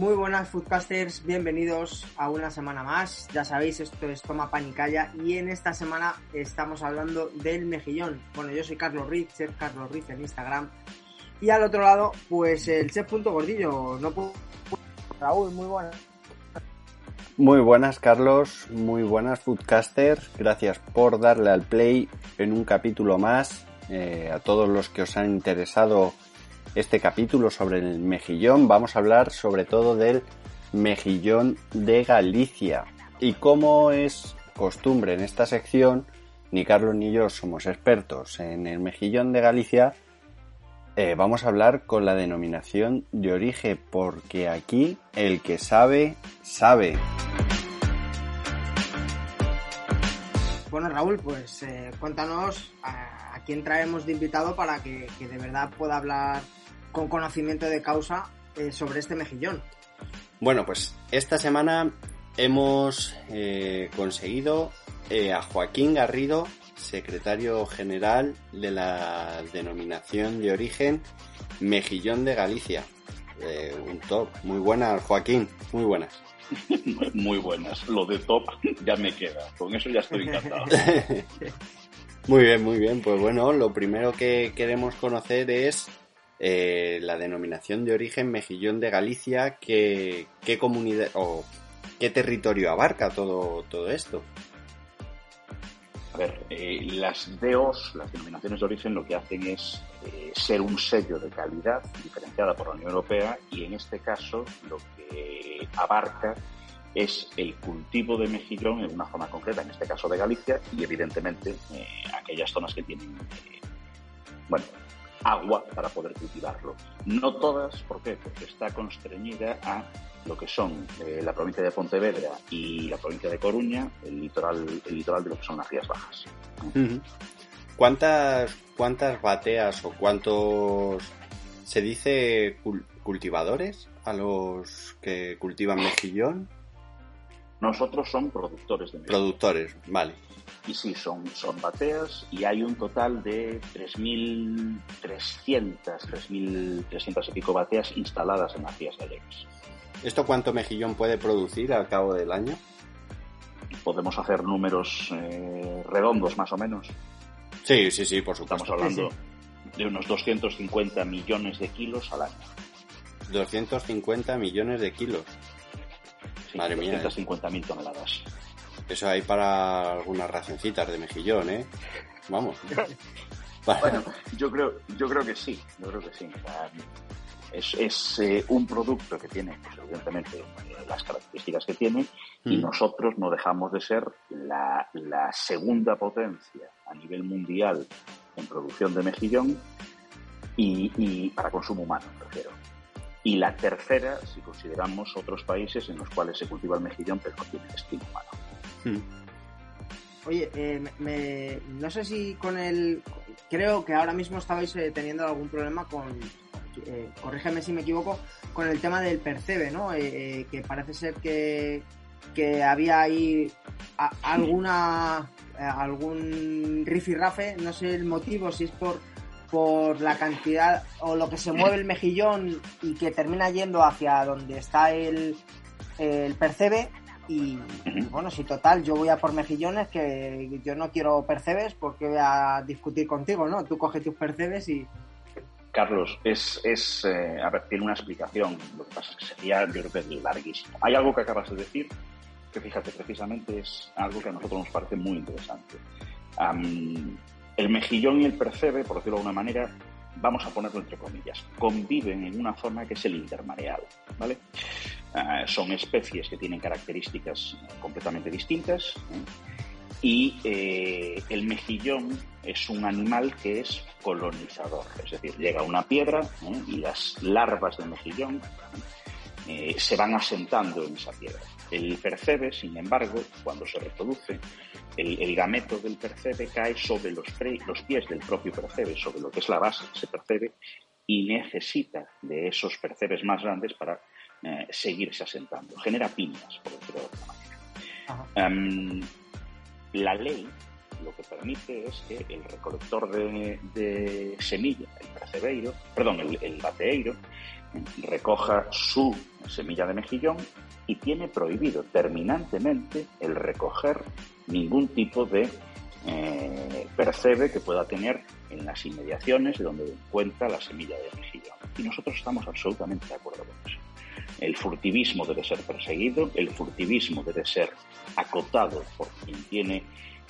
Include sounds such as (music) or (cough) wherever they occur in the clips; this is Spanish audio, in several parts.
Muy buenas foodcasters, bienvenidos a una semana más. Ya sabéis, esto es Toma Panicaya y en esta semana estamos hablando del mejillón. Bueno, yo soy Carlos Riz, chef Carlos Riz en Instagram. Y al otro lado, pues el chef punto gordillo. No puedo... Raúl, muy buenas. Muy buenas, Carlos. Muy buenas, Foodcasters. Gracias por darle al play en un capítulo más. Eh, a todos los que os han interesado este capítulo sobre el mejillón, vamos a hablar sobre todo del mejillón de Galicia. Y como es costumbre en esta sección, ni Carlos ni yo somos expertos en el mejillón de Galicia, eh, vamos a hablar con la denominación de origen, porque aquí el que sabe, sabe. Bueno, Raúl, pues eh, cuéntanos a, quién traemos de invitado para que, de verdad pueda hablar con conocimiento de causa eh, sobre este mejillón. Bueno, pues esta semana hemos conseguido a Joaquín Garrido secretario general de la denominación de origen Mejillón de Galicia. Eh, un top. Muy buenas, Joaquín. Muy buenas. (laughs) Muy buenas. Lo de top ya me queda. Con eso ya estoy encantado. (laughs) muy bien, muy bien. Pues bueno, lo primero que queremos conocer es eh, la denominación de origen Mejillón de Galicia. ¿Qué, qué comunidad o qué territorio abarca todo, todo esto? A ver, eh, las DEOs, las denominaciones de origen, lo que hacen es eh, ser un sello de calidad diferenciada por la Unión Europea y en este caso lo que abarca es el cultivo de mejillón en una zona concreta, en este caso de Galicia, y evidentemente eh, aquellas zonas que tienen, bueno, agua para poder cultivarlo. No todas, ¿por qué? Porque está constreñida a lo que son eh, la provincia de Pontevedra y la provincia de Coruña, el litoral, el litoral de lo que son las Rías Bajas. ¿Cuántas, ¿Cuántas bateas o cuántos se dice cultivadores a los que cultivan mejillón? Nosotros son productores de mejillón. Productores, vale. Y sí, son, son bateas y hay un total de 3.300, 3.300 y pico bateas instaladas en las Gallegas. ¿Esto cuánto mejillón puede producir al cabo del año? Podemos hacer números eh, redondos más o menos. Sí, sí, sí, por supuesto. Estamos hablando de unos 250 millones de kilos al año. 250 millones de kilos. Madre mía. 250 mil toneladas. Eso hay para algunas racioncitas de mejillón, ¿eh? Vamos. (laughs) bueno, yo creo, yo creo que sí, yo creo que sí. Es, eh, un producto que tiene, pues, evidentemente, las características que tiene y mm. nosotros no dejamos de ser la, segunda potencia a nivel mundial en producción de mejillón y, para consumo humano, prefiero. Y la tercera, si consideramos otros países en los cuales se cultiva el mejillón, pero no tiene destino humano. Mm. Oye, eh, no sé si con el... Creo que ahora mismo estabais teniendo algún problema con, eh, corrígeme si me equivoco, con el tema del percebe, ¿no? Eh, eh, que parece ser que, que había ahí alguna algún rifirrafe, no sé el motivo, si es por por la cantidad o lo que se mueve el mejillón y que termina yendo hacia donde está el, el percebe y bueno, si total yo voy a por mejillones que yo no quiero percebes porque voy a discutir contigo, ¿no? Tú coges tus percebes y, Carlos, es, es eh, a ver, tiene una explicación. Lo que pasa es que sería, yo creo que larguísimo. Hay algo que acabas de decir que, fíjate, precisamente es algo que a nosotros nos parece muy interesante. El mejillón y el percebe, por decirlo de alguna manera, vamos a ponerlo entre comillas, conviven en una zona que es el intermareal, ¿vale? Ah, son especies que tienen características completamente distintas. ¿eh? y eh, el mejillón es un animal que es colonizador, es decir, llega a una piedra ¿eh? y las larvas del mejillón se van asentando en esa piedra. El percebe, sin embargo, cuando se reproduce, el, gameto del percebe cae sobre los, los, pies del propio percebe, sobre lo que es la base de ese percebe, y necesita de esos percebes más grandes para seguirse asentando. Genera piñas, por decirlo de alguna manera la ley lo que permite es que el recolector de, semilla, el percebeiro, perdón, el, el bateeiro, recoja su semilla de mejillón y tiene prohibido terminantemente el recoger ningún tipo de eh, percebe que pueda tener en las inmediaciones de donde encuentra la semilla de mejillón. Y nosotros estamos absolutamente de acuerdo con eso. El furtivismo debe ser perseguido, el furtivismo debe ser acotado por quien tiene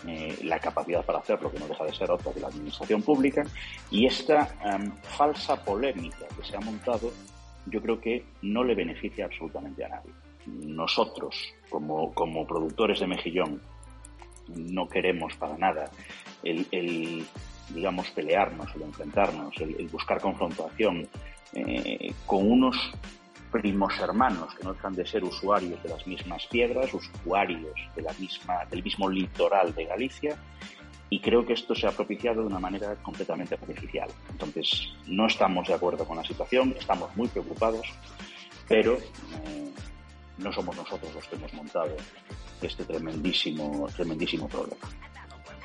eh, la capacidad para hacerlo, que no deja de ser otra de la administración pública, y esta em, falsa polémica que se ha montado, yo creo que no le beneficia absolutamente a nadie. Nosotros, como, como productores de mejillón, no queremos para nada el, digamos, pelearnos, el enfrentarnos, el, buscar confrontación eh, con unos primos hermanos que no dejan de ser usuarios de las mismas piedras, usuarios de la misma, del mismo litoral de Galicia, y creo que esto se ha propiciado de una manera completamente artificial. Entonces, no estamos de acuerdo con la situación, estamos muy preocupados, pero eh, no somos nosotros los que hemos montado este tremendísimo, tremendísimo problema.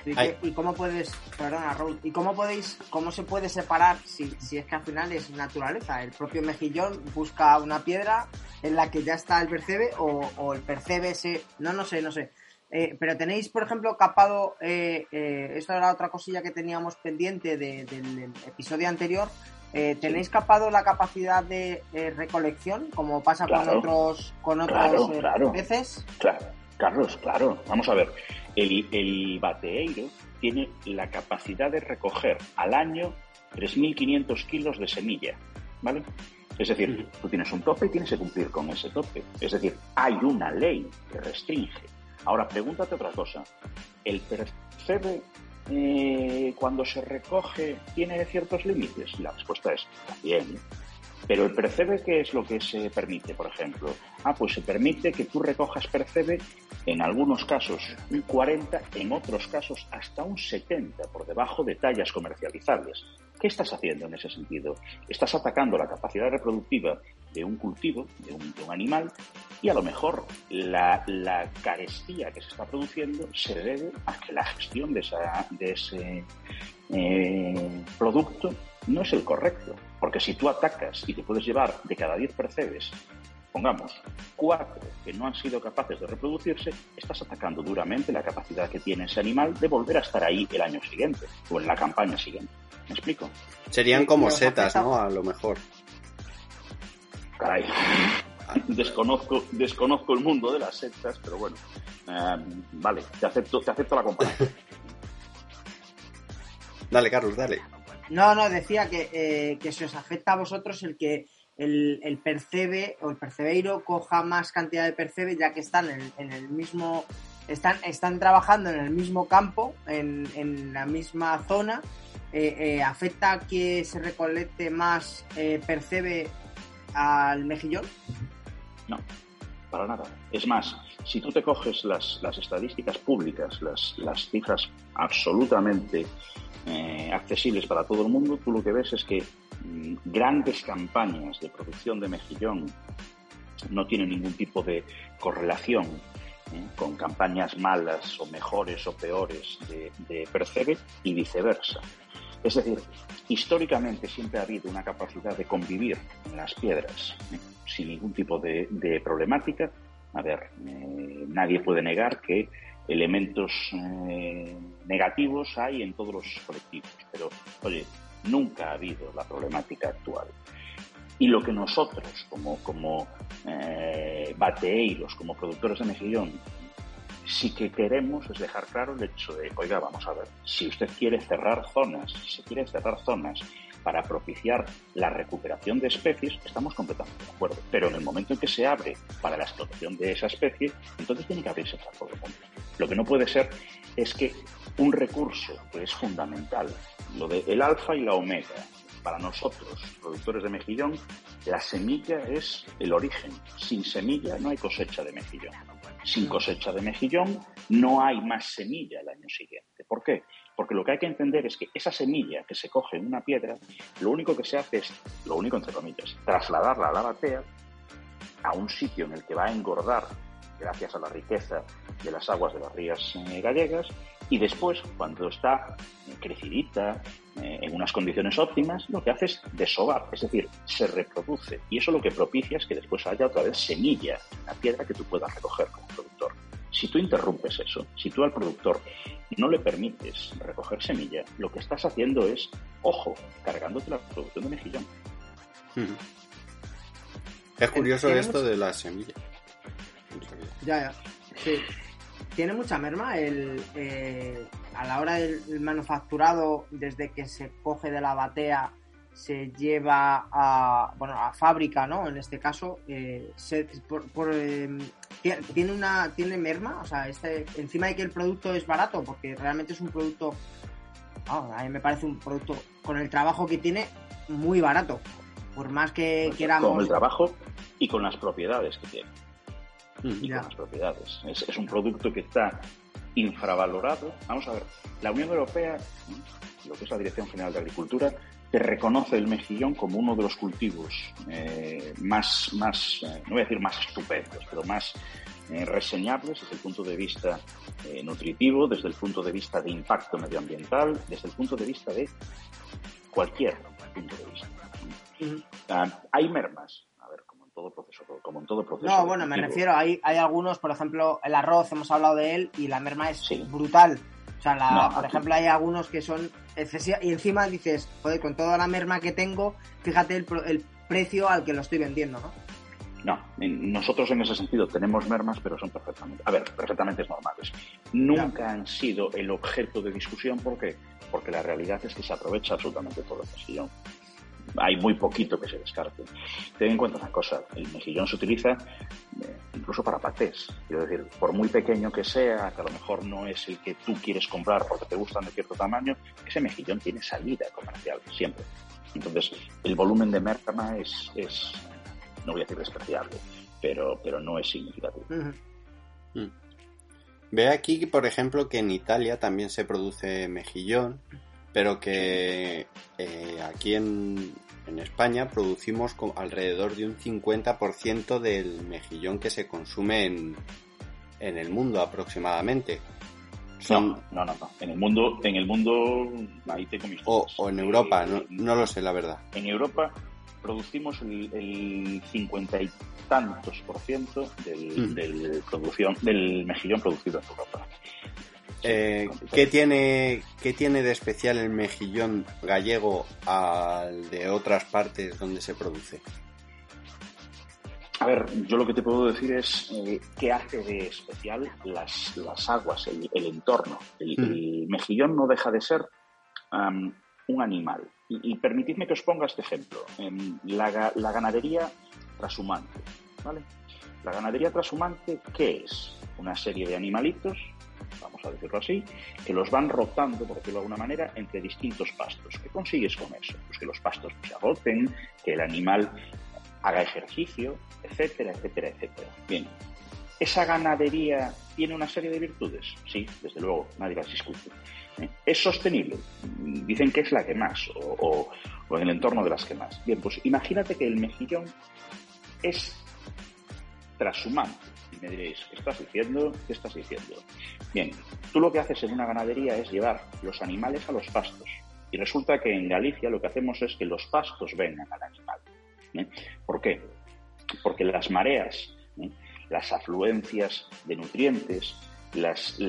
¿Y, cómo puedes, perdona Raúl, y cómo podéis, cómo se puede separar si, si es que al final es naturaleza? El propio mejillón busca una piedra en la que ya está el percebe o, el percebe se, no, no sé, no sé. Eh, pero tenéis, por ejemplo, capado, eh, eh, esto era otra cosilla que teníamos pendiente del episodio anterior, eh, ¿Tenéis capado la capacidad de recolección, como pasa con otros con otros claro, peces? Claro, Carlos, claro. Vamos a ver. El, el bateeiro tiene la capacidad de recoger al año 3.500 kilos de semilla, ¿vale? Es decir, tú tienes un tope y tienes que cumplir con ese tope. Es decir, hay una ley que restringe. Ahora, pregúntate otra cosa. ¿El percebe eh, cuando se recoge tiene ciertos límites? La respuesta es también. Pero el percebe, ¿qué es lo que se permite, por ejemplo? Ah, pues se permite que tú recojas percebe en algunos casos un 40, en otros casos hasta un 70 por debajo de tallas comercializables. ¿Qué estás haciendo en ese sentido? Estás atacando la capacidad reproductiva de un cultivo, de un, animal, y a lo mejor la, carestía que se está produciendo se debe a que la gestión de, ese eh, producto no es el correcto. Porque si tú atacas y te puedes llevar de cada 10 percebes, pongamos, cuatro que no han sido capaces de reproducirse, estás atacando duramente la capacidad que tiene ese animal de volver a estar ahí el año siguiente o en la campaña siguiente. ¿Me explico? Serían como setas, ¿no? A lo mejor. Caray. Desconozco, desconozco el mundo de las setas, pero bueno. Eh, vale, te acepto, te acepto la comparación. (laughs) dale, Carlos, dale. No, no, decía que, eh, que se os afecta a vosotros el que el, percebe o el percebeiro coja más cantidad de percebe ya que están en, el mismo están, están trabajando en el mismo campo, en, en la misma zona, eh, eh, ¿afecta que se recolecte más percebe al mejillón? No, para nada. Es más, si tú te coges las, las estadísticas públicas, las, las cifras absolutamente eh, accesibles para todo el mundo, tú lo que ves es que mm, grandes campañas de producción de mejillón no tienen ningún tipo de correlación ¿eh? con campañas malas o mejores o peores de, de Percebe y viceversa. Es decir, históricamente siempre ha habido una capacidad de convivir en las piedras ¿eh? sin ningún tipo de, problemática. A ver, nadie puede negar que elementos eh, negativos hay en todos los colectivos, pero oye, nunca ha habido la problemática actual. Y lo que nosotros, como, como eh, bateeiros, como productores de mejillón, sí que queremos es dejar claro el hecho de, oiga, vamos a ver, si usted quiere cerrar zonas, si quiere cerrar zonas para propiciar la recuperación de especies, estamos completamente de acuerdo. Pero en el momento en que se abre para la explotación de esa especie, entonces tiene que abrirse para todo el mundo. Lo que no puede ser es que un recurso que es fundamental, lo de el alfa y la omega, para nosotros, productores de mejillón, la semilla es el origen. Sin semilla no hay cosecha de mejillón. Sin cosecha de mejillón no hay más semilla el año siguiente. ¿Por qué? Porque lo que hay que entender es que esa semilla que se coge en una piedra, lo único que se hace es, lo único entre comillas, trasladarla a la batea a un sitio en el que va a engordar gracias a la riqueza de las aguas de las rías eh, gallegas, y después, cuando está crecidita, eh, en unas condiciones óptimas, lo que hace es desovar, es decir, se reproduce. Y eso lo que propicia es que después haya otra vez semilla, la piedra que tú puedas recoger como productor. Si tú interrumpes eso, si tú al productor no le permites recoger semilla, lo que estás haciendo es, ojo, cargándote la producción de mejillón. Es curioso esto de la semilla. Ya, ya. Sí. Tiene mucha merma el, eh, a la hora del manufacturado, desde que se coge de la batea, se lleva a, bueno, a fábrica, ¿no? En este caso, eh, por, eh, tiene una tiene merma, o sea, este, encima de que el producto es barato, porque realmente es un producto, a mí me parece un producto con el trabajo que tiene muy barato, por más que pues queramos. Con el trabajo y con las propiedades que tiene y con las propiedades. Es, un producto que está infravalorado. Vamos a ver, la Unión Europea, lo que es la Dirección General de Agricultura, te reconoce el mejillón como uno de los cultivos eh, más, más eh, no voy a decir más estupendos, pero más eh, reseñables desde el punto de vista nutritivo, desde el punto de vista de impacto medioambiental, desde el punto de vista de cualquier punto de vista. Ah, hay mermas, todo proceso, como en todo proceso. No, bueno, me refiero, hay, hay algunos, por ejemplo, el arroz, hemos hablado de él, y la merma es brutal. O sea, por ejemplo, hay algunos que son excesivos, y encima dices, joder, con toda la merma que tengo, fíjate el, el precio al que lo estoy vendiendo, ¿no? No, nosotros en ese sentido tenemos mermas, pero son perfectamente, a ver, perfectamente normales. Nunca han sido el objeto de discusión, ¿por qué? Porque la realidad es que se aprovecha absolutamente todo el mejillón hay muy poquito que se descarte. Ten en cuenta una cosa, el mejillón se utiliza eh, incluso para patés. Quiero decir, por muy pequeño que sea, que a lo mejor no es el que tú quieres comprar porque te gustan de cierto tamaño, ese mejillón tiene salida comercial, siempre. Entonces, el volumen de merma es, es no voy a decir despreciable, pero, pero no es significativo. Mm. Ve aquí, por ejemplo, que en Italia también se produce mejillón pero que eh, aquí en, España producimos alrededor de un 50% del mejillón que se consume en, el mundo aproximadamente. No, no, no, En el mundo, en el mundo, ahí tengo mis o, o, en Europa, no, no, lo sé, la verdad. En Europa producimos el, cincuenta y tantos por ciento del, del, producción, del mejillón producido en Europa. Eh, ¿qué, tiene, ¿Qué tiene de especial el mejillón gallego al de otras partes donde se produce? A ver, yo lo que te puedo decir es eh, qué hace de especial las, las aguas, el, entorno. El, mm. mejillón no deja de ser un animal. Y, permitidme que os ponga este ejemplo. la, la ganadería trashumante. ¿vale? La ganadería trashumante, ¿qué es? Una serie de animalitos vamos a decirlo así, que los van rotando, por decirlo de alguna manera, entre distintos pastos. ¿Qué consigues con eso? Pues que los pastos se agoten, que el animal haga ejercicio, etcétera, etcétera, etcétera. Bien, ¿esa ganadería tiene una serie de virtudes? Sí, desde luego, nadie las discute. ¿Eh? ¿Es sostenible? Dicen que es la que más, o, en el entorno de las que más. Bien, pues imagínate que el mejillón es trashumante me diréis, ¿qué estás diciendo? ¿Qué estás diciendo? Bien, tú lo que haces en una ganadería es llevar los animales a los pastos. Y resulta que en Galicia lo que hacemos es que los pastos vengan al animal. ¿eh? ¿Por qué? Porque las mareas, ¿eh? las afluencias de nutrientes, las,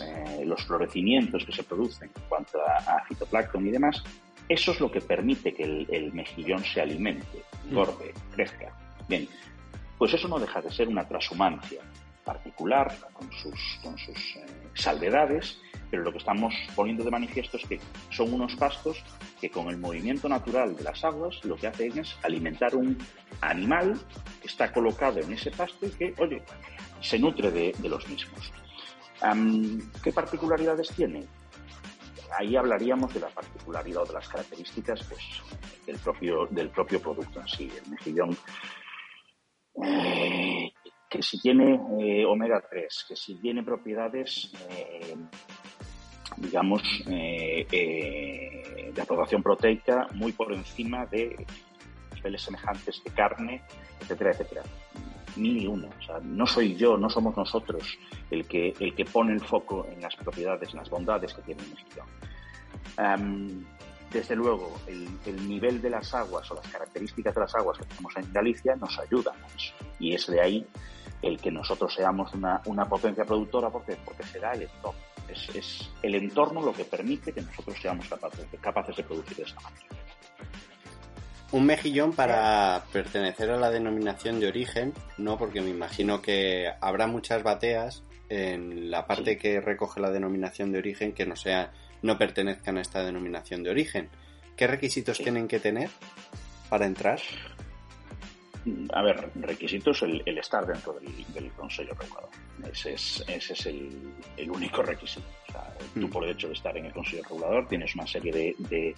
eh, los florecimientos que se producen en cuanto a, fitoplancton y demás, eso es lo que permite que el, mejillón se alimente, engorde, crezca. Bien, pues eso no deja de ser una transhumancia particular, con sus, con sus eh, salvedades, pero lo que estamos poniendo de manifiesto es que son unos pastos que con el movimiento natural de las aguas lo que hacen es alimentar un animal que está colocado en ese pasto y que, oye, se nutre de, los mismos. ¿Qué particularidades tiene? Ahí hablaríamos de la particularidad o de las características pues, del, propio, del propio producto en sí. El mejillón que si tiene eh, omega 3, que si tiene propiedades, eh, digamos, eh, de aprobación proteica muy por encima de niveles semejantes de carne, etcétera, etcétera. mil y uno. O sea, no soy yo, no somos nosotros el que, el que pone el foco en las propiedades, en las bondades que tiene el mejillón. Desde luego, el, nivel de las aguas o las características de las aguas que tenemos en Galicia nos ayudan a eso. Y es de ahí el que nosotros seamos una, una potencia productora porque, porque se da el entorno. Es, es, el entorno lo que permite que nosotros seamos capaces, capaces de producir de esta manera. Un mejillón para pertenecer a la denominación de origen, no, porque me imagino que habrá muchas bateas en la parte que recoge la denominación de origen que no sea, no pertenezcan a esta denominación de origen. ¿Qué requisitos tienen que tener para entrar? A ver, requisitos el, estar dentro del, Consejo Regulador. Ese es, ese es el, único requisito. Tú, mm. por el hecho de estar en el Consejo Regulador, tienes una serie de,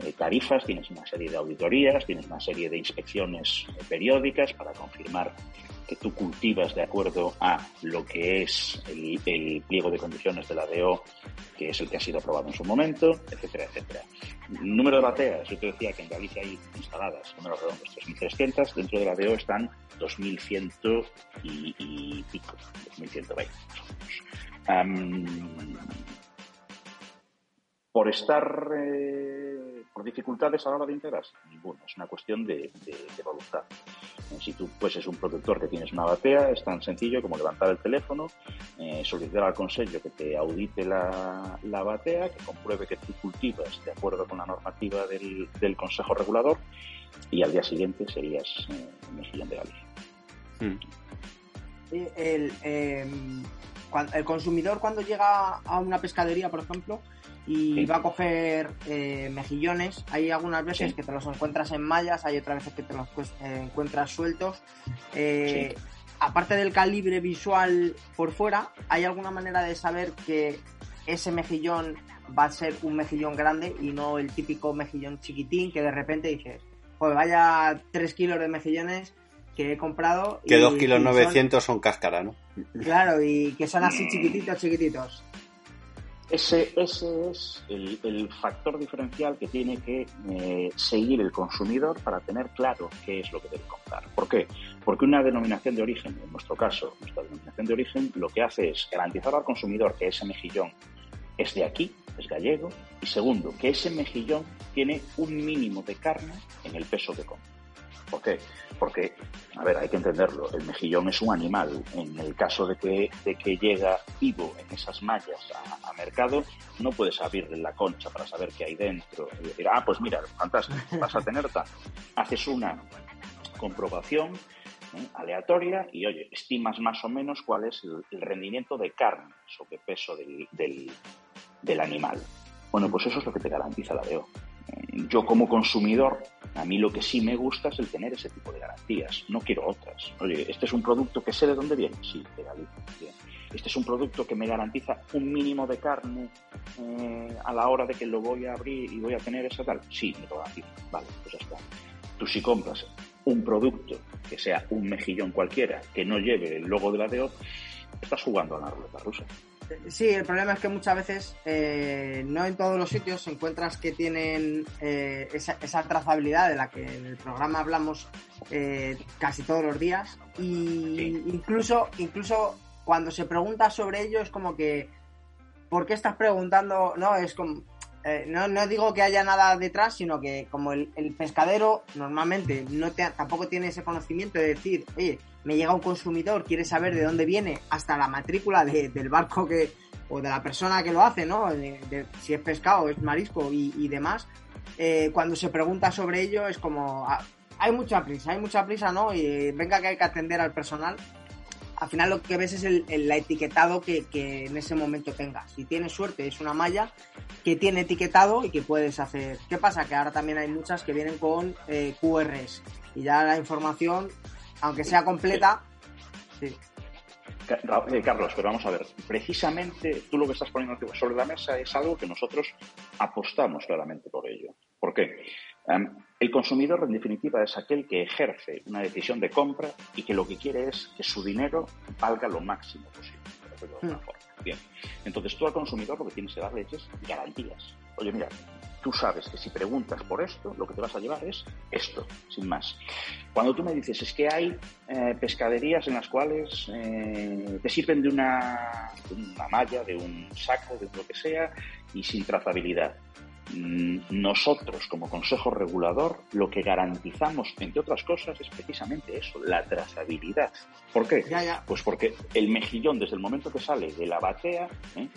eh, tarifas, tienes una serie de auditorías, tienes una serie de inspecciones periódicas para confirmar que tú cultivas de acuerdo a lo que es el, pliego de condiciones de la DO, que es el que ha sido aprobado en su momento, etcétera, etcétera. Número de bateas, yo te decía que en Galicia hay instaladas, números redondos, 3.300, dentro de la DO están 2.100 y, y pico, 2.120 por estar eh, por dificultades a la hora de integrarse, ninguna, es una cuestión de, voluntad. Eh, si tú pues es un productor que tienes una batea, es tan sencillo como levantar el teléfono, eh, solicitar al consejo que te audite la, batea, que compruebe que tú cultivas de acuerdo con la normativa del, Consejo Regulador y al día siguiente serías un mejillón de Galicia. Hmm. El, em, el consumidor cuando llega a una pescadería, por ejemplo, y va a coger eh, mejillones. Hay algunas veces que te los encuentras en mallas, hay otras veces que te los eh, encuentras sueltos. Eh, aparte del calibre visual por fuera, ¿hay alguna manera de saber que ese mejillón va a ser un mejillón grande y no el típico mejillón chiquitín que de repente dices, pues vaya 3 kilos de mejillones que he comprado. Que 2 kilos 900 son... son cáscara, ¿no? Claro, y que son así chiquititos, chiquititos. Ese, ese es el, factor diferencial que tiene que eh, seguir el consumidor para tener claro qué es lo que debe comprar. ¿Por qué? Porque una denominación de origen, en nuestro caso, nuestra denominación de origen, lo que hace es garantizar al consumidor que ese mejillón es de aquí, es gallego, y segundo, que ese mejillón tiene un mínimo de carne en el peso que compra. ¿Por qué? Porque, a ver, hay que entenderlo, el mejillón es un animal. En el caso de que, de que llega vivo en esas mallas a, mercado, no puedes abrirle la concha para saber qué hay dentro y decir, ah, pues mira, fantástico, vas a tener tal. (laughs) Haces una comprobación ¿eh? aleatoria y, oye, estimas más o menos cuál es el, rendimiento de carne sobre peso del, del, del animal. Bueno, pues eso es lo que te garantiza la DEO yo como consumidor, a mí lo que sí me gusta es el tener ese tipo de garantías. No quiero otras. Oye, este es un producto que sé de dónde viene. Sí, de Galicia. Este es un producto que me garantiza un mínimo de carne eh, a la hora de que lo voy a abrir y voy a tener esa tal. Sí, me lo garantiza. Vale, pues ya está. Tú si compras un producto que sea un mejillón cualquiera, que no lleve el logo de la DEO, estás jugando a la ruleta rusa. Sí, el problema es que muchas veces, eh, no en todos los sitios, encuentras que tienen eh, esa, trazabilidad de la que en el programa hablamos eh, casi todos los días. Y incluso, incluso cuando se pregunta sobre ello es como que, ¿por qué estás preguntando? No, es como, eh, no, no, digo que haya nada detrás, sino que como el, pescadero normalmente no tampoco tiene ese conocimiento de decir, oye, me llega un consumidor, quiere saber de dónde viene hasta la matrícula del barco que o de la persona que lo hace, ¿no? si es pescado, es marisco y, demás. Eh, cuando se pregunta sobre ello es como, ah, hay mucha prisa, hay mucha prisa, ¿no? Y venga que hay que atender al personal al final lo que ves es el, etiquetado que, en ese momento tengas. Si tienes suerte, es una malla que tiene etiquetado y que puedes hacer. ¿Qué pasa? Que ahora también hay muchas que vienen con eh, QRs y ya la información, aunque sea completa, sí. Eh, Carlos, pero vamos a ver, precisamente tú lo que estás poniendo sobre la mesa es algo que nosotros apostamos claramente por ello. ¿Por qué? el consumidor, en definitiva, es aquel que ejerce una decisión de compra y que lo que quiere es que su dinero valga lo máximo posible, de alguna hmm. forma. Bien, entonces tú al consumidor lo que tienes que darle es garantías. Oye, mira, tú sabes que si preguntas por esto, lo que te vas a llevar es esto, sin más. Cuando tú me dices, es que hay eh, pescaderías en las cuales eh, te sirven de una, de una malla, de un saco, de lo que sea, y sin trazabilidad. Mm, nosotros, como Consejo Regulador, lo que garantizamos, entre otras cosas, es precisamente eso, la trazabilidad. ¿Por qué? Pues porque el mejillón, desde el momento que sale de la batea, ¿eh?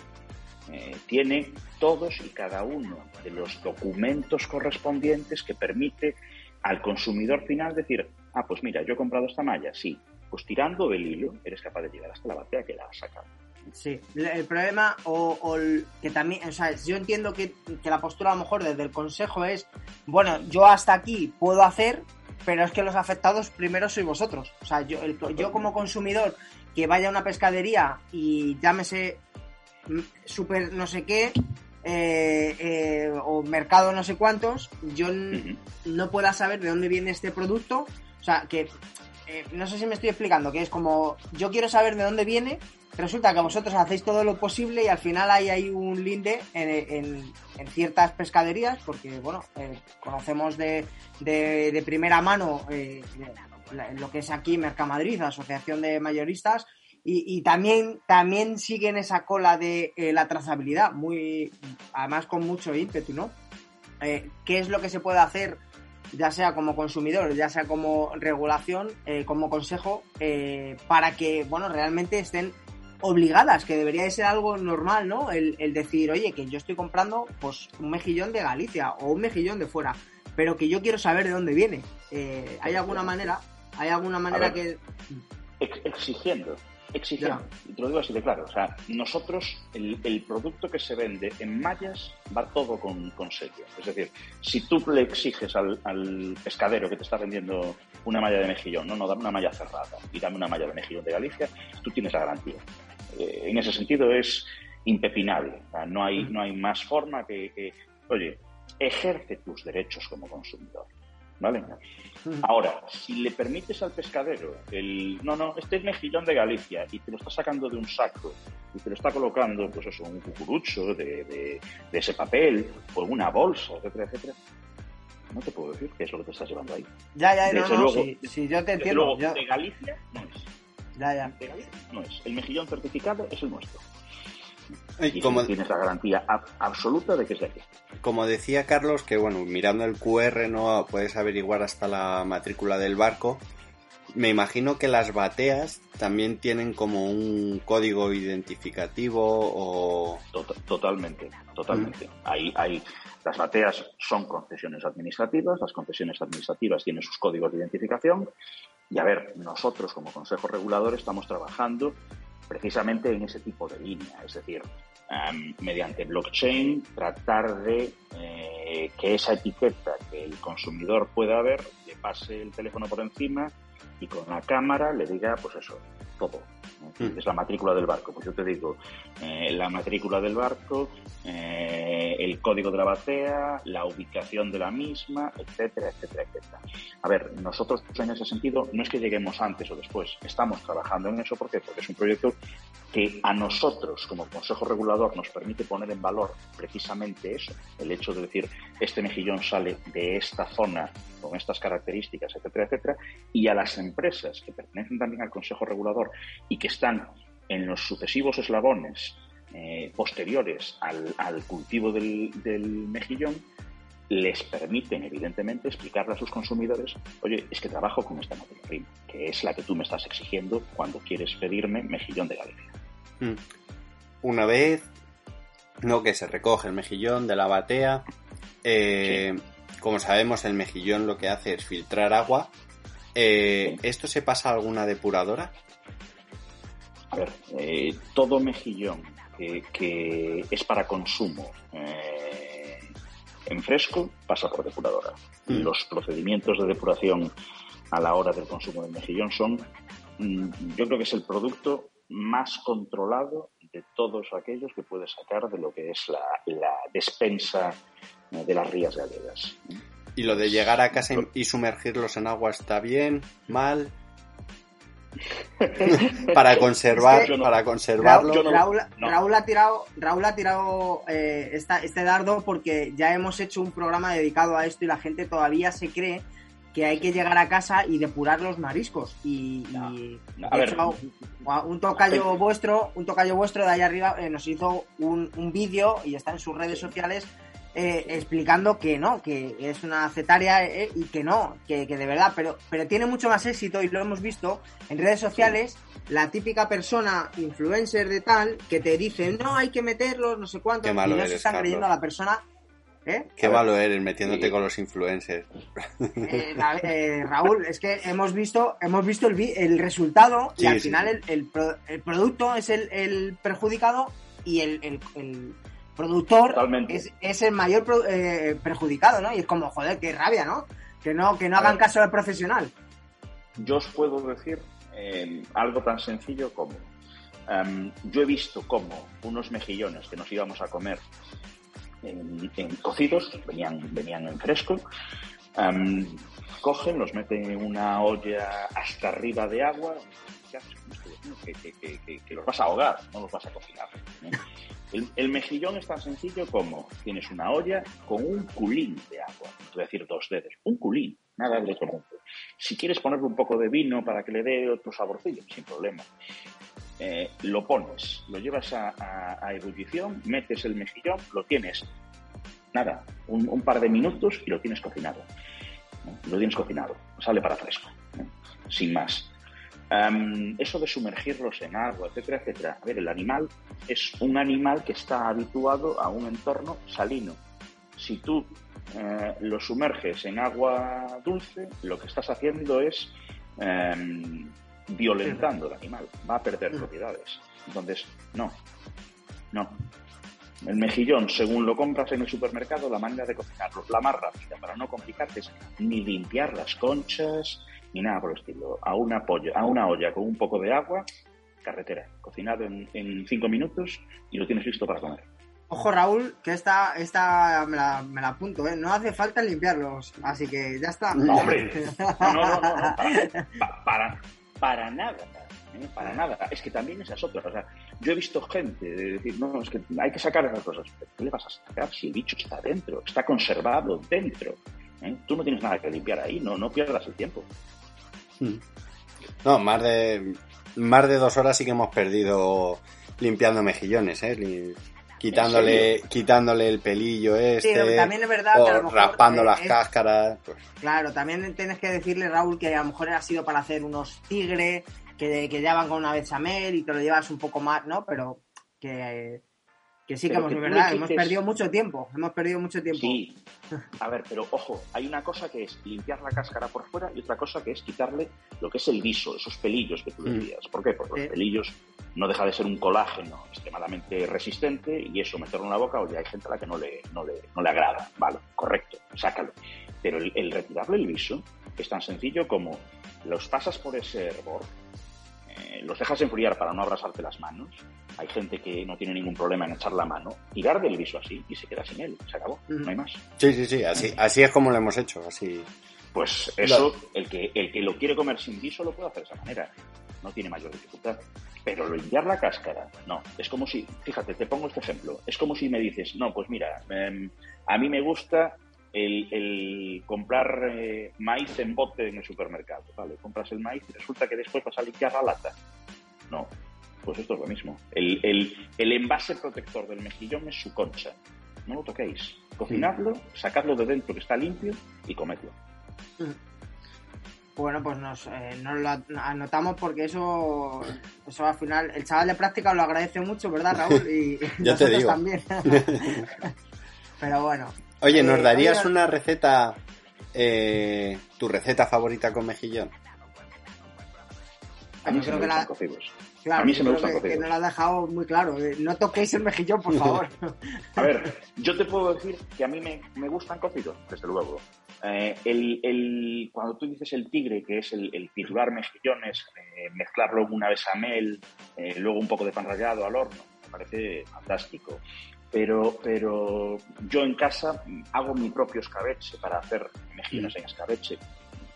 Eh, tiene todos y cada uno de los documentos correspondientes que permite al consumidor final decir, ah, pues mira, yo he comprado esta malla, sí, pues tirando del hilo eres capaz de llegar hasta la batea que la has sacado. Sí, el problema, o, que también, o sea, yo entiendo que, la postura a lo mejor desde el consejo es, bueno, yo hasta aquí puedo hacer, pero es que los afectados primero sois vosotros. O sea, yo, yo como consumidor que vaya a una pescadería y llámese super no sé qué, eh, eh, o mercado no sé cuántos, yo no pueda saber de dónde viene este producto. O sea, que eh, no sé si me estoy explicando, que es como yo quiero saber de dónde viene, resulta que vosotros hacéis todo lo posible y al final hay, hay un linde en, ciertas pescaderías, porque bueno, eh, conocemos de, de, primera mano eh, lo que es aquí Mercamadrid, Asociación de Mayoristas, y, también, también siguen esa cola de eh, la trazabilidad, muy, además con mucho ímpetu, ¿no? ¿Qué es lo que se puede hacer? ya sea como consumidor, ya sea como regulación, como consejo, para que, bueno, realmente estén obligadas, que debería de ser algo normal, ¿no? El, decir, oye, que yo estoy comprando pues un mejillón de Galicia o un mejillón de fuera, pero que yo quiero saber de dónde viene. Eh, ¿Hay alguna manera? ¿Hay alguna manera que...? exigiendo, exigiendo. Y te lo digo así de claro. O sea, nosotros, el, producto que se vende en mallas va todo con, con sello. Es decir, si tú le exiges al, al, pescadero que te está vendiendo una malla de mejillón, no, no, dame una malla cerrada y dame una malla de mejillón de Galicia, tú tienes la garantía. Eh, en ese sentido es impepinable. no, hay, no hay más forma que, oye, ejerce tus derechos como consumidor. ¿Vale? Ahora, si le permites al pescadero el, no, no, este es mejillón de Galicia y te lo está sacando de un saco y te lo está colocando, pues eso, un cucurucho de, de, ese papel o en una bolsa, etcétera, etcétera, no te puedo decir qué es lo que te estás llevando ahí. Ya, ya, no, no, sí, yo te entiendo. De Galicia no es. Ya, ya. no es. El mejillón certificado es el nuestro. Y, como... tienes la garantía absoluta de que es de aquí. Como decía Carlos, que bueno, mirando el QR no puedes averiguar hasta la matrícula del barco. Me imagino que las bateas también tienen como un código identificativo o... totalmente, totalmente. Ahí, hay, las bateas son concesiones administrativas, las concesiones administrativas tienen sus códigos de identificación y a ver, nosotros como Consejo Regulador estamos trabajando precisamente en ese tipo de línea, es decir, em, mediante blockchain tratar de eh, que esa etiqueta que el consumidor pueda ver le pase el teléfono por encima y con la cámara le diga, pues eso, todo. Es la matrícula del barco. Pues yo te digo, eh, la matrícula del barco, eh, el código de la batea, la ubicación de la misma, etcétera, etcétera, etcétera. A ver, nosotros en ese sentido no es que lleguemos antes o después, estamos trabajando en eso porque, porque es un proyecto que a nosotros como Consejo Regulador nos permite poner en valor precisamente eso, el hecho de decir este mejillón sale de esta zona con estas características, etcétera, etcétera, y a las empresas que pertenecen también al Consejo Regulador y que están en los sucesivos eslabones eh, posteriores al, cultivo del, mejillón, les permiten, evidentemente, explicarle a sus consumidores, oye, es que trabajo con esta materia prima, que es la que tú me estás exigiendo cuando quieres pedirme mejillón de Galicia. Mm. Una vez, no que se recoge el mejillón de la batea, eh, como sabemos, el mejillón lo que hace es filtrar agua. Eh, ¿Esto se pasa a alguna depuradora? Ver, eh, todo mejillón que, es para consumo eh, en fresco pasa por depuradora. Mm. Los procedimientos de depuración a la hora del consumo del mejillón son, mm, yo creo que es el producto más controlado de todos aquellos que puedes sacar de lo que es la, despensa eh, de las rías gallegas. ¿Y lo de llegar a casa y sumergirlos en agua está bien? ¿Mal? (laughs) para conservar, para conservarlo. Raúl, ha tirado, Raúl ha tirado eh, este dardo porque ya hemos hecho un programa dedicado a esto y la gente todavía se cree que hay que llegar a casa y depurar los mariscos. Y, un tocayo vuestro, un tocayo vuestro de ahí arriba eh, nos hizo un, un vídeo y está en sus redes sociales eh, explicando que no, que es una cetaria eh, y que no, que, de verdad, pero, pero tiene mucho más éxito y lo hemos visto en redes sociales, la típica persona influencer de tal que te dice, no, hay que meterlos, no sé cuánto, y no se están creyendo a la persona. ¿eh? Qué malo eres metiéndote con los influencers. Raúl, es que hemos visto, hemos visto el, el resultado y al final el, el, producto es el, perjudicado y el, productor es, el mayor eh, perjudicado, ¿no? Y es como, joder, qué rabia, ¿no? Que no, que no hagan caso al profesional. Yo os puedo decir eh, algo tan sencillo como, em, yo he visto como unos mejillones que nos íbamos a comer en, cocidos, venían, venían en fresco, em, cogen, los meten en una olla hasta arriba de agua, ¿qué haces Que, los vas a ahogar, no los vas a cocinar. El, mejillón es tan sencillo como tienes una olla con un culín de agua, es decir, dos dedos, un culín, nada de mundo. Si quieres ponerle un poco de vino para que le dé otro saborcillo, sin problema. Eh, lo pones, lo llevas a, ebullición, metes el mejillón, lo tienes, nada, un, par de minutos y lo tienes cocinado. Lo tienes cocinado, sale para fresco, sin más eso de sumergirlos en agua, etcétera, etcétera. A ver, el animal es un animal que está habituado a un entorno salino. Si tú eh, lo sumerges en agua dulce, lo que estás haciendo es em, violentando el animal, va a perder propiedades. Entonces, no, no. El mejillón, según lo compras en el supermercado, la manera de cocinarlo, la más rápida para no complicarte es ni limpiar las conchas, ni nada por el estilo. A una, polla, a una olla con un poco de agua, carretera, cocinado en, cinco minutos y lo tienes listo para comer. Ojo Raúl, que esta, esta me, la, me la apunto, ¿eh? no hace falta limpiarlos, así que ya está. No, hombre, (laughs) no, no, no, para, para, nada, ¿eh? para nada. Es que también esas otras, o sea, yo he visto gente decir, no, es que hay que sacar esas cosas. ¿Qué le vas a sacar si el bicho está dentro? Está conservado dentro. ¿eh? Tú no tienes nada que limpiar ahí, no, no pierdas el tiempo. Hmm. No, más de, más de dos horas sí que hemos perdido limpiando mejillones, ¿eh? Quitándole, quitándole el pelillo este, también es verdad raspando las cáscaras. Pues. Claro, también tienes que decirle, Raúl, que a lo mejor ha sido para hacer unos tigres que, que ya van con una bechamel y te lo llevas un poco más, ¿no? Pero que que sí, que, hemos, verdad, hemos perdido mucho tiempo, hemos perdido mucho tiempo. Sí, a ver, pero ojo, hay una cosa que es limpiar la cáscara por fuera y otra cosa que es quitarle lo que es el viso, esos pelillos que tú mm. decías. ¿Por qué? Porque los pelillos no deja de ser un colágeno extremadamente resistente y eso meterlo en la boca, oye, hay gente a la que no le, no le, no le agrada. Vale, correcto, sácalo. Pero el, retirarle el viso es tan sencillo como los pasas por ese hervor, eh, los dejas enfriar para no abrasarte las manos hay gente que no tiene ningún problema en echar la mano, tirar del viso así y se queda sin él, se acabó, no hay más. Sí, sí, sí, así, así es como lo hemos hecho, así. Pues eso, el, que, el que lo quiere comer sin viso lo puede hacer de esa manera, no tiene mayor dificultad. Pero limpiar la cáscara, no. Es como si, fíjate, te pongo este ejemplo, es como si me dices, no, pues mira, em, a mí me gusta el, comprar eh, maíz en bote en el supermercado, ¿vale? Compras el maíz y resulta que después vas a limpiar la lata. No, pues esto es lo mismo. El, el, envase protector del mejillón es su concha. No lo toquéis. Cocinadlo, sacadlo de dentro que está limpio y comedlo. Mm. Bueno, pues nos, eh, nos, lo anotamos porque eso, eso al final, el chaval de práctica lo agradece mucho, ¿verdad, Raúl? (laughs) Y, ya te digo. también. (laughs) Pero bueno. Oye, ¿nos eh, darías una receta, eh, tu receta favorita con mejillón? A mí creo que la, a mí se me gusta que, no lo ha dejado muy claro. Eh, no toquéis el mejillón, por (laughs) favor. a ver, yo te puedo decir que a mí me, me gustan cocidos, desde luego. Eh, el, el, cuando tú dices el tigre, que es el, el mejillones, eh, mezclarlo una bechamel, luego un poco de pan rallado al horno, me parece fantástico. Pero, pero yo en casa hago mi propio escabeche para hacer mejillones en escabeche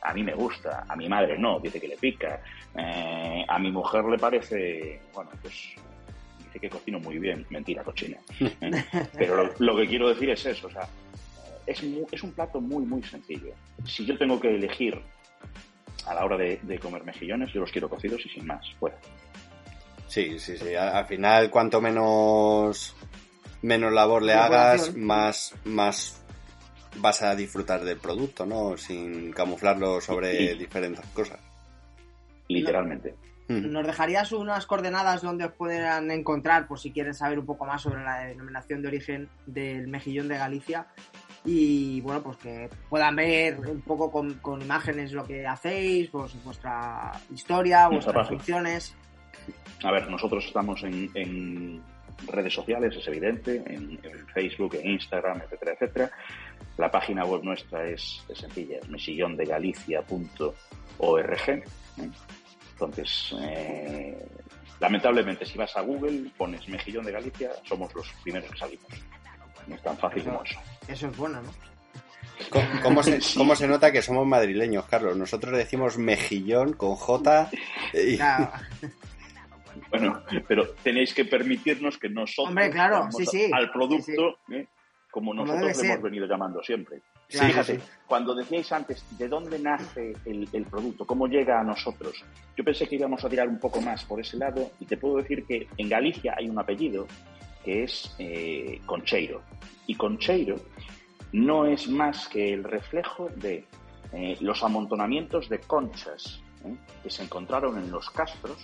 A mí me gusta, a mi madre no, dice que le pica. Eh, a mi mujer le parece, bueno, pues dice que cocino muy bien. Mentira, cochina. (laughs) Pero lo, que quiero decir es eso, o sea, es, es un plato muy, muy sencillo. Si yo tengo que elegir a la hora de, comer mejillones, yo los quiero cocidos y sin más, fuera. Sí, sí, sí. Al, final, cuanto menos menos labor le hagas, más, más vas a disfrutar del producto, ¿no? Sin camuflarlo sobre diferentes cosas. Literalmente. ¿Nos dejarías unas coordenadas donde os puedan encontrar, por si quieren saber un poco más sobre la denominación de origen del mejillón de Galicia? y bueno, pues que puedan ver un poco con, imágenes lo que hacéis, pues, vuestra historia, vuestras funciones. A ver, nosotros estamos en, redes sociales, es evidente, en, Facebook, en Instagram, etcétera, etcétera. La página web nuestra es, sencilla, es mesillondegalicia.org. ¿eh? Entonces, eh, lamentablemente, si vas a Google, pones Mejillón de Galicia, somos los primeros que salimos. No es tan fácil como eso. Eso es bueno, ¿no? ¿Cómo, (laughs) se, nota que somos madrileños, Carlos? Nosotros decimos mejillón con J. (laughs) bueno, pero tenéis que permitirnos que nosotros Hombre, claro, al producto ¿eh? como nosotros hemos venido llamando siempre. Fíjate, cuando decíais antes de dónde nace el, producto, cómo llega a nosotros, yo pensé que íbamos a tirar un poco más por ese lado y te puedo decir que en Galicia hay un apellido que es eh, Concheiro. Y Concheiro no es más que el reflejo de eh, los amontonamientos de conchas ¿eh? que se encontraron en los castros,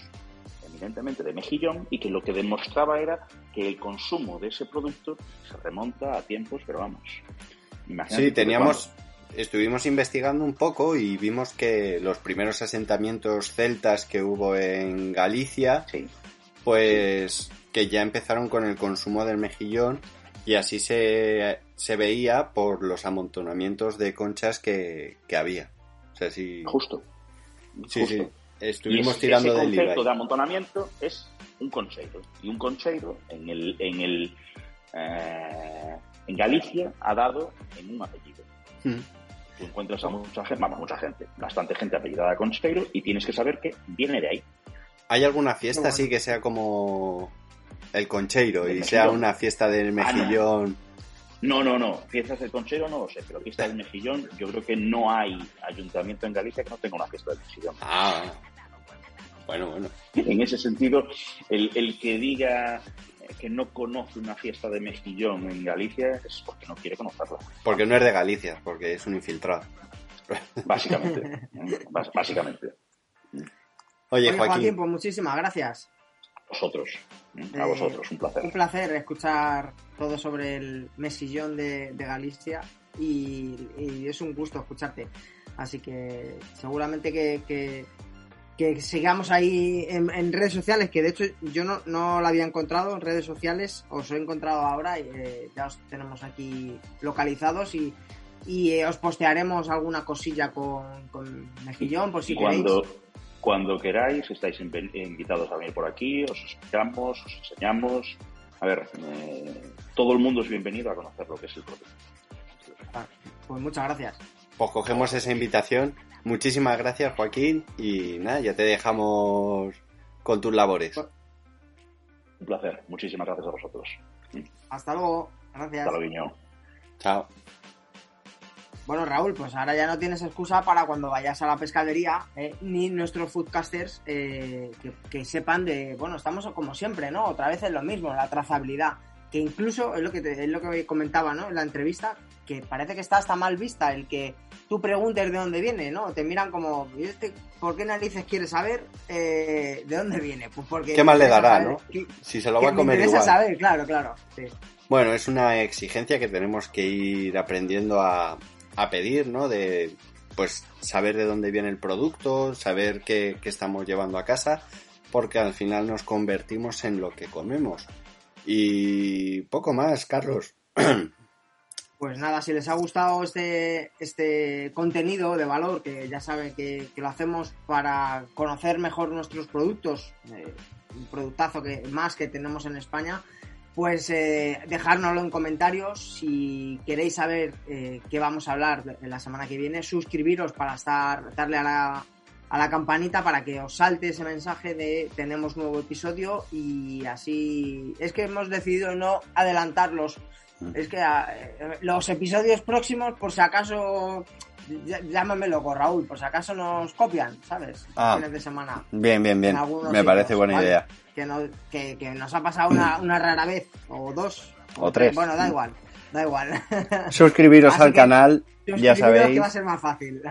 evidentemente de mejillón, y que lo que demostraba era que el consumo de ese producto se remonta a tiempos, pero vamos. sí, teníamos, estuvimos investigando un poco y vimos que los primeros asentamientos celtas que hubo en Galicia, pues que ya empezaron con el consumo del mejillón y así se, veía por los amontonamientos de conchas que, había. O sea, sí. Justo. Sí, sí. Estuvimos tirando ese concepto de amontonamiento es un concheiro. Y un concheiro en el, en el eh, en Galicia ha dado en un apellido. Mm. Tú encuentras a mucha gente, vamos, mucha gente, bastante gente apellidada Concheiro y tienes que saber que viene de ahí. ¿Hay alguna fiesta así que sea como el concheiro y sea una fiesta del ah, mejillón. No. no, no, Fiestas del concheiro no lo sé, pero fiesta del mejillón, yo creo que no hay ayuntamiento en Galicia que no tenga una fiesta del mejillón. Ah, bueno, bueno. En ese sentido, el, el que diga que no conoce una fiesta de mejillón en Galicia es porque no quiere conocerla. Porque no es de Galicia, porque es un infiltrado. Básicamente. (laughs) básicamente. Oye, Joaquín pues muchísimas gracias vosotros. A eh, vosotros, un placer. Un placer escuchar todo sobre el mesillón de, Galicia y, es un gusto escucharte. Así que seguramente que, que, sigamos ahí en, redes sociales, que de hecho yo no, no la había encontrado en redes sociales, os he encontrado ahora, y, eh, ya os tenemos aquí localizados y, y eh, os postearemos alguna cosilla con, con Mejillón por si queréis. Cuando queráis, estáis invitados a venir por aquí, os explicamos, os enseñamos. A ver, eh, todo el mundo es bienvenido a conocer lo que es el producto. Ah, pues muchas gracias. Pues cogemos esa invitación. Muchísimas gracias, Joaquín. Y nada, ya te dejamos con tus labores. Un placer. Muchísimas gracias a vosotros. Hasta luego. Gracias. Hasta luego. Chao. Bueno, Raúl, pues ahora ya no tienes excusa para cuando vayas a la pescadería, eh, ni nuestros foodcasters eh, que, sepan de, bueno, estamos como siempre, ¿no? Otra vez es lo mismo, la trazabilidad, que incluso es lo que es lo que comentaba, ¿no? En la entrevista, que parece que está hasta mal vista el que tú preguntes de dónde viene, ¿no? Te miran como, este, ¿por qué narices quieres saber eh, de dónde viene? Pues porque qué mal le dará, ¿no? si se lo va a comer igual. saber, claro, claro. Bueno, es una exigencia que tenemos que ir aprendiendo a, a pedir, ¿no? De pues saber de dónde viene el producto, saber qué, estamos llevando a casa, porque al final nos convertimos en lo que comemos. Y poco más, Carlos. (clears throat) Pues nada, si les ha gustado este, este contenido de valor, que ya saben que, lo hacemos para conocer mejor nuestros productos, eh, un productazo que más que tenemos en España, pues eh, dejárnoslo en comentarios. Si queréis saber eh, qué vamos a hablar la semana que viene, suscribiros para estar, darle a la, a la campanita para que os salte ese mensaje de tenemos nuevo episodio y así es que hemos decidido no adelantarlos. Mm. Es que eh, los episodios próximos, por si acaso, llámamelo Raúl, por si acaso nos copian, ¿sabes? Ah. Fines de semana. Bien, bien, bien. Me parece sitios, buena ¿vale? idea. Que, no- que, que nos ha pasado una, una rara vez, o dos, O tres. Bueno, da igual, da igual. Suscribiros Así al que canal, ya sabéis. que va a ser más fácil.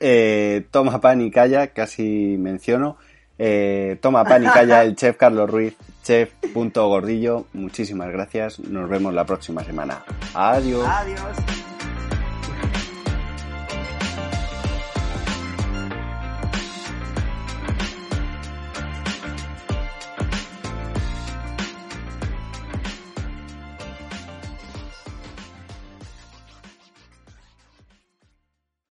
Eh, toma pan y calla, casi menciono. Eh, toma pan y calla el chef Carlos Ruiz, chef.gordillo. Muchísimas gracias. Nos vemos la próxima semana. Adiós. Adiós.